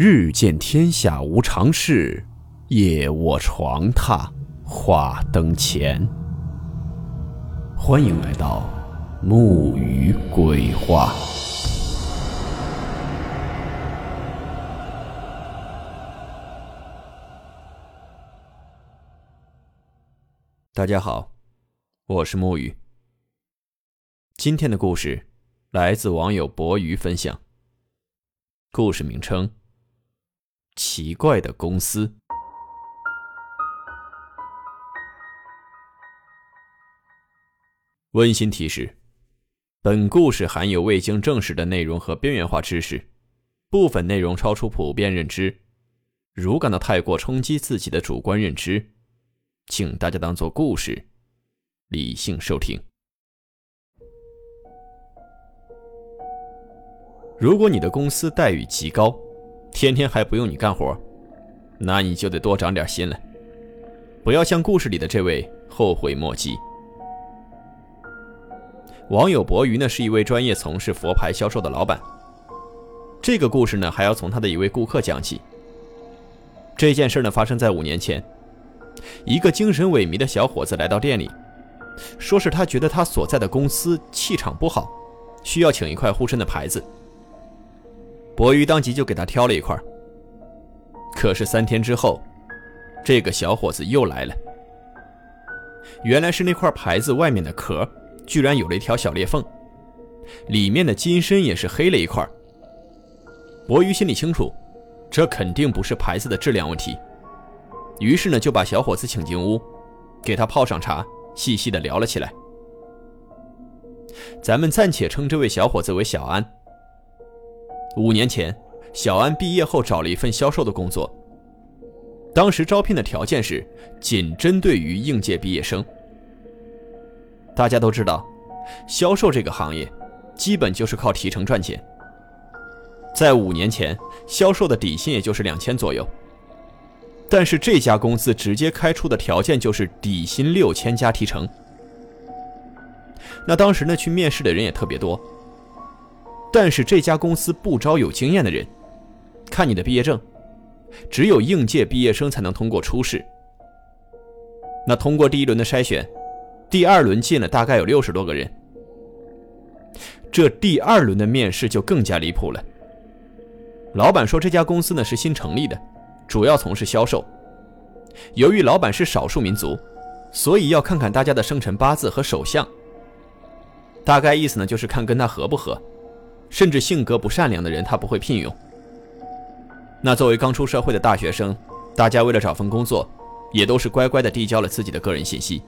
日见天下无常事，夜卧床榻话灯前。欢迎来到木鱼鬼话。大家好，我是木鱼。今天的故事来自网友博鱼分享。故事名称：奇怪的公司。温馨提示：本故事含有未经证实的内容和边缘化知识，部分内容超出普遍认知。如感到太过冲击自己的主观认知，请大家当做故事，理性收听。如果你的公司待遇极高，天天还不用你干活，那你就得多长点心了，不要像故事里的这位后悔莫及。网友博鱼呢是一位专业从事佛牌销售的老板。这个故事呢还要从他的一位顾客讲起。这件事呢发生在五年前，一个精神萎靡的小伙子来到店里，说是他觉得他所在的公司气场不好，需要请一块护身的牌子。博鱼当即就给他挑了一块。可是三天之后，这个小伙子又来了。原来是那块牌子外面的壳居然有了一条小裂缝，里面的金身也是黑了一块。博鱼心里清楚，这肯定不是牌子的质量问题，于是呢就把小伙子请进屋，给他泡上茶，细细的聊了起来。咱们暂且称这位小伙子为小安。五年前，小安毕业后找了一份销售的工作。当时招聘的条件是仅针对于应届毕业生。大家都知道，销售这个行业基本就是靠提成赚钱。在五年前，销售的底薪也就是两千左右。但是这家公司直接开出的条件就是底薪六千加提成。那当时呢，去面试的人也特别多。但是这家公司不招有经验的人，看你的毕业证，只有应届毕业生才能通过初试。那通过第一轮的筛选，第二轮进了大概有六十多个人。这第二轮的面试就更加离谱了。老板说这家公司呢是新成立的，主要从事销售。由于老板是少数民族，所以要看看大家的生辰八字和手相。大概意思呢就是看跟他合不合。甚至性格不善良的人，他不会聘用。那作为刚出社会的大学生，大家为了找份工作，也都是乖乖的递交了自己的个人信息。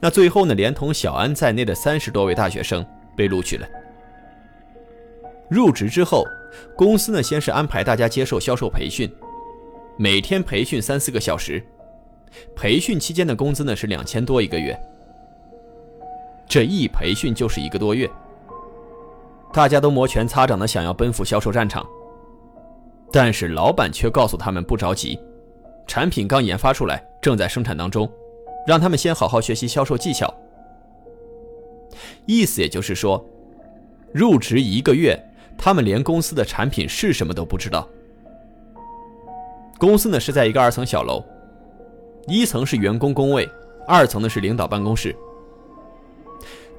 那最后呢，连同小安在内的三十多位大学生被录取了。入职之后，公司呢先是安排大家接受销售培训，每天培训三四个小时，培训期间的工资呢是两千多一个月。这一培训就是一个多月。大家都摩拳擦掌的想要奔赴销售战场，但是老板却告诉他们不着急，产品刚研发出来，正在生产当中，让他们先好好学习销售技巧。意思也就是说，入职一个月，他们连公司的产品是什么都不知道。公司呢是在一个二层小楼，一层是员工工位，二层呢是领导办公室。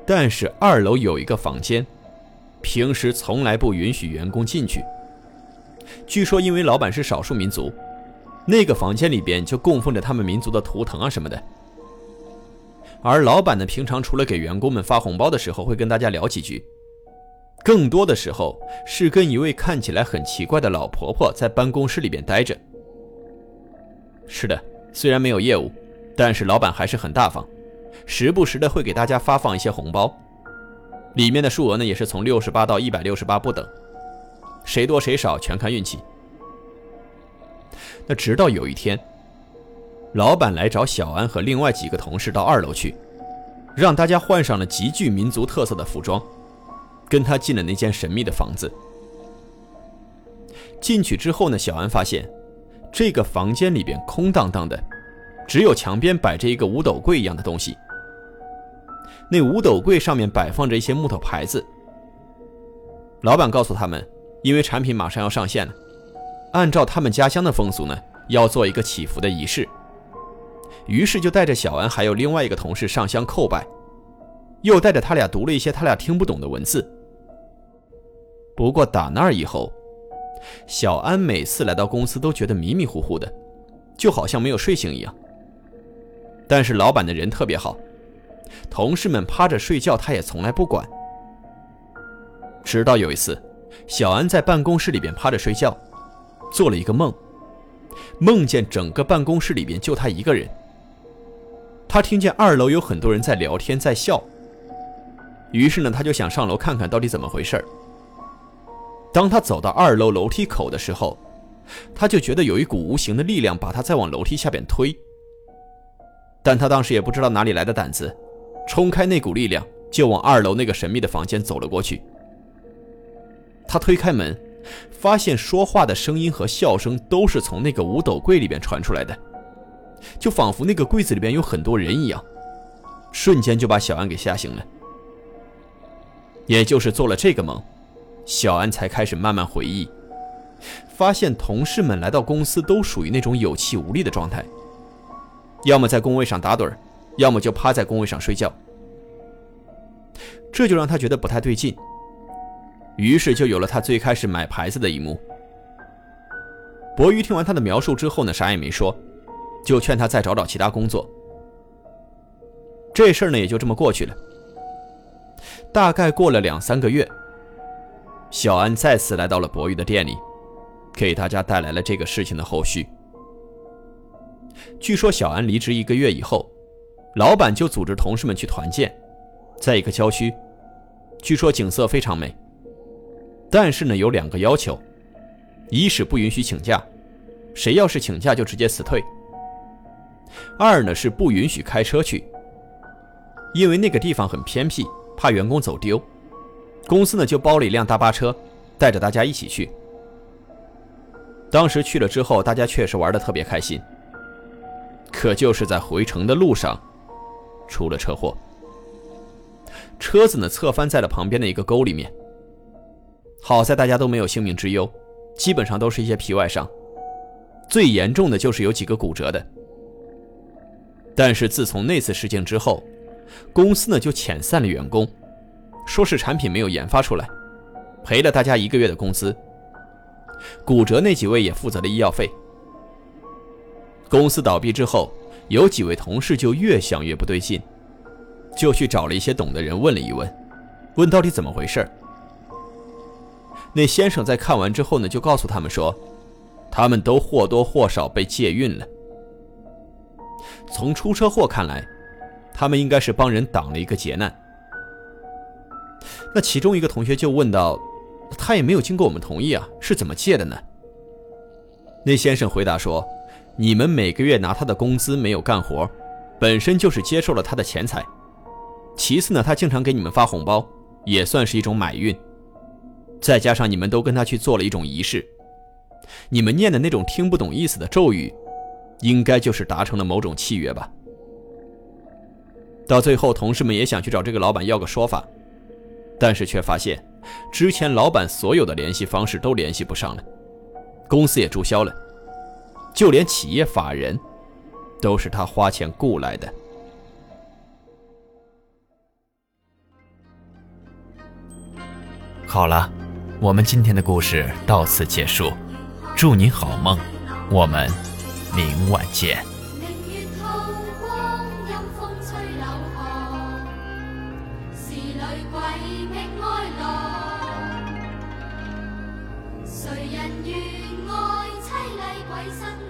但是二楼有一个房间。平时从来不允许员工进去。据说因为老板是少数民族，那个房间里边就供奉着他们民族的图腾啊什么的。而老板呢，平常除了给员工们发红包的时候会跟大家聊几句，更多的时候是跟一位看起来很奇怪的老婆婆在办公室里边待着。是的，虽然没有业务，但是老板还是很大方，时不时的会给大家发放一些红包。里面的数额呢，也是从六十八到一百六十八不等，谁多谁少全看运气。那直到有一天，老板来找小安和另外几个同事到二楼去，让大家换上了极具民族特色的服装，跟他进了那间神秘的房子。进去之后呢，小安发现这个房间里边空荡荡的，只有墙边摆着一个五斗柜一样的东西。那五斗柜上面摆放着一些木头牌子。老板告诉他们，因为产品马上要上线了，按照他们家乡的风俗呢，要做一个祈福的仪式。于是就带着小安还有另外一个同事上香叩拜，又带着他俩读了一些他俩听不懂的文字。不过打那儿以后，小安每次来到公司都觉得迷迷糊糊的，就好像没有睡醒一样。但是老板的人特别好，同事们趴着睡觉他也从来不管。直到有一次，小安在办公室里边趴着睡觉，做了一个梦，梦见整个办公室里边就他一个人。他听见二楼有很多人在聊天在笑，于是呢，他就想上楼看看到底怎么回事当他走到二楼楼梯口的时候，他就觉得有一股无形的力量把他再往楼梯下边推。但他当时也不知道哪里来的胆子，冲开那股力量，就往二楼那个神秘的房间走了过去。他推开门，发现说话的声音和笑声都是从那个五斗柜里边传出来的，就仿佛那个柜子里边有很多人一样，瞬间就把小安给吓醒了。也就是做了这个梦。小安才开始慢慢回忆，发现同事们来到公司都属于那种有气无力的状态，要么在工位上打盹，要么就趴在工位上睡觉。这就让他觉得不太对劲，于是就有了他最开始买牌子的一幕。博宇听完他的描述之后呢，啥也没说，就劝他再找找其他工作。这事儿呢也就这么过去了。大概过了两三个月。小安再次来到了博宇的店里，给大家带来了这个事情的后续。据说小安离职一个月以后，老板就组织同事们去团建，在一个郊区，据说景色非常美。但是呢，有两个要求：一是不允许请假，谁要是请假就直接辞退；二呢是不允许开车去，因为那个地方很偏僻，怕员工走丢。公司呢就包了一辆大巴车，带着大家一起去。当时去了之后，大家确实玩的特别开心。可就是在回城的路上，出了车祸，车子呢侧翻在了旁边的一个沟里面。好在大家都没有性命之忧，基本上都是一些皮外伤，最严重的就是有几个骨折的。但是自从那次事件之后，公司呢就遣散了员工。说是产品没有研发出来，赔了大家一个月的工资。骨折那几位也负责了医药费。公司倒闭之后，有几位同事就越想越不对劲，就去找了一些懂的人问了一问，问到底怎么回事。那先生在看完之后呢，就告诉他们说，他们都或多或少被借运了。从出车祸看来，他们应该是帮人挡了一个劫难。那其中一个同学就问到：“他也没有经过我们同意啊，是怎么借的呢？”那先生回答说：“你们每个月拿他的工资没有干活，本身就是接受了他的钱财。其次呢，他经常给你们发红包，也算是一种买运。再加上你们都跟他去做了一种仪式，你们念的那种听不懂意思的咒语，应该就是达成了某种契约吧。”到最后，同事们也想去找这个老板要个说法。但是却发现，之前老板所有的联系方式都联系不上了，公司也注销了，就连企业法人，都是他花钱雇来的。好了，我们今天的故事到此结束，祝你好梦，我们明晚见。谁人愿爱凄厉鬼身？